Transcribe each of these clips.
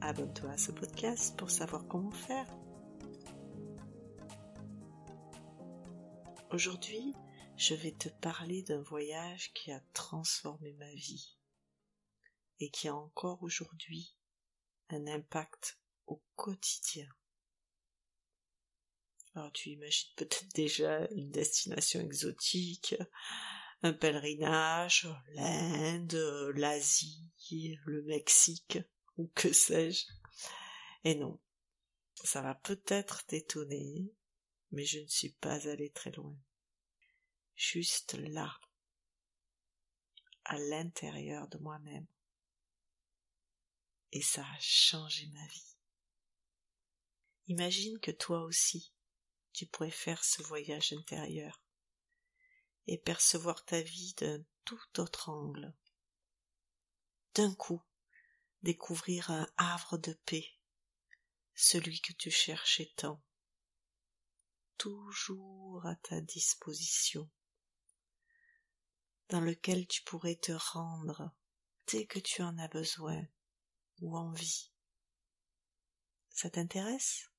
abonne-toi à ce podcast pour savoir comment faire. Aujourd'hui, je vais te parler d'un voyage qui a transformé ma vie et qui a encore aujourd'hui un impact au quotidien. Alors tu imagines peut-être déjà une destination exotique, un pèlerinage, l'Inde, l'Asie, le Mexique ou que sais-je. Et non, ça va peut-être t'étonner, mais je ne suis pas allé très loin. Juste là, à l'intérieur de moi-même. Et ça a changé ma vie. Imagine que toi aussi, tu pourrais faire ce voyage intérieur et percevoir ta vie d'un tout autre angle. D'un coup, découvrir un havre de paix, celui que tu cherchais tant, toujours à ta disposition, dans lequel tu pourrais te rendre dès que tu en as besoin ou envie. Ça t'intéresse?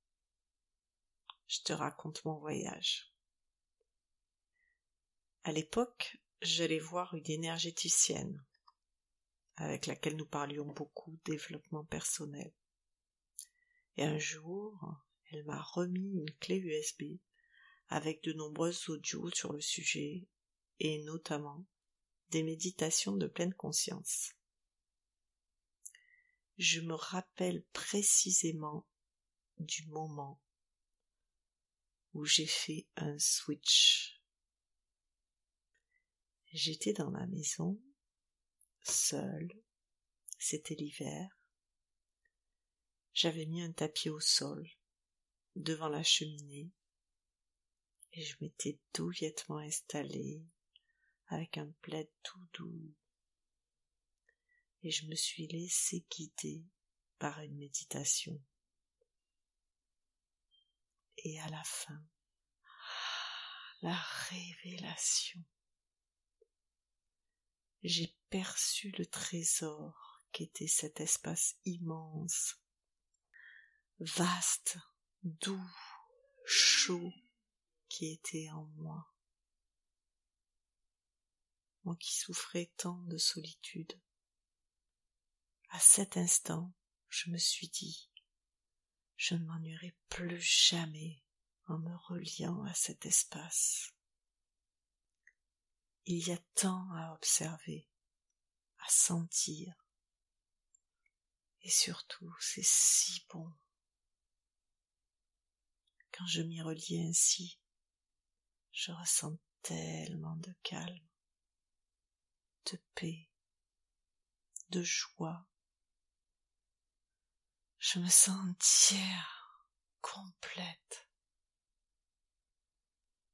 Je te raconte mon voyage. À l'époque, j'allais voir une énergéticienne avec laquelle nous parlions beaucoup développement personnel. Et un jour, elle m'a remis une clé USB avec de nombreuses audios sur le sujet et notamment des méditations de pleine conscience. Je me rappelle précisément du moment où j'ai fait un switch. J'étais dans ma maison seul, c'était l'hiver. J'avais mis un tapis au sol, devant la cheminée, et je m'étais douillettement installée, avec un plaid tout doux, et je me suis laissé guider par une méditation. Et à la fin, la révélation j'ai perçu le trésor qu'était cet espace immense, vaste, doux, chaud, qui était en moi. Moi qui souffrais tant de solitude. À cet instant, je me suis dit, je ne m'ennuierai plus jamais en me reliant à cet espace. Il y a tant à observer, à sentir. Et surtout, c'est si bon. Quand je m'y relie ainsi, je ressens tellement de calme, de paix, de joie. Je me sens entière, complète.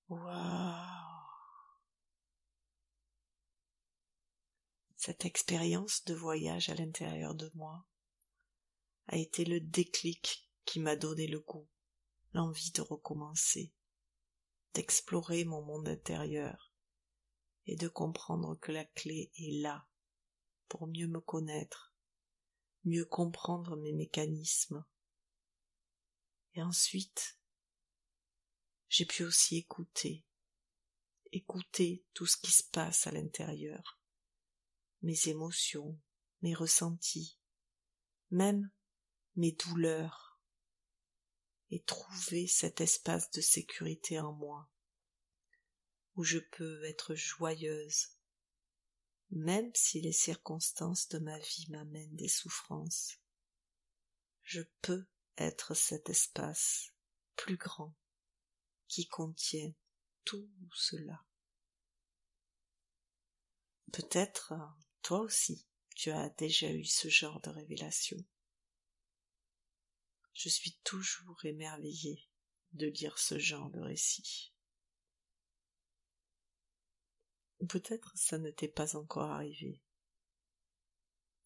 Waouh Cette expérience de voyage à l'intérieur de moi a été le déclic qui m'a donné le goût, l'envie de recommencer, d'explorer mon monde intérieur et de comprendre que la clé est là pour mieux me connaître, mieux comprendre mes mécanismes. Et ensuite, j'ai pu aussi écouter, écouter tout ce qui se passe à l'intérieur, mes émotions, mes ressentis, même mes douleurs, et trouver cet espace de sécurité en moi, où je peux être joyeuse, même si les circonstances de ma vie m'amènent des souffrances. Je peux être cet espace plus grand qui contient tout cela. Peut-être toi aussi, tu as déjà eu ce genre de révélation. Je suis toujours émerveillée de lire ce genre de récit. Peut-être ça ne t'est pas encore arrivé.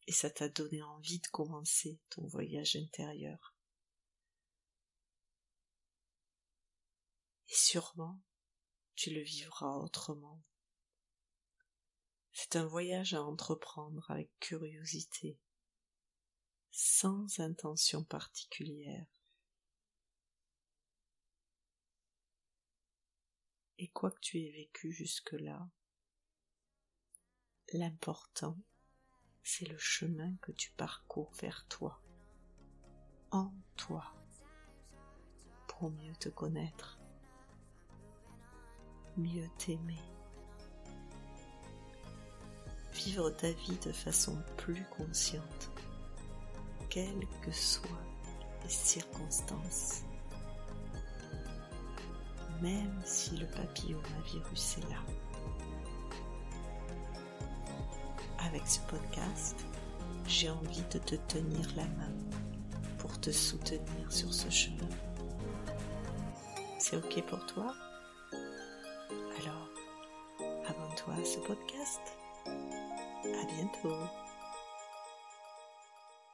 Et ça t'a donné envie de commencer ton voyage intérieur. Et sûrement, tu le vivras autrement. C'est un voyage à entreprendre avec curiosité, sans intention particulière. Et quoi que tu aies vécu jusque-là, l'important, c'est le chemin que tu parcours vers toi, en toi, pour mieux te connaître, mieux t'aimer, vivre ta vie de façon plus consciente, quelles que soient les circonstances même si le papillomavirus est là. Avec ce podcast, j'ai envie de te tenir la main pour te soutenir sur ce chemin. C'est ok pour toi? Alors, abonne-toi à ce podcast. À bientôt.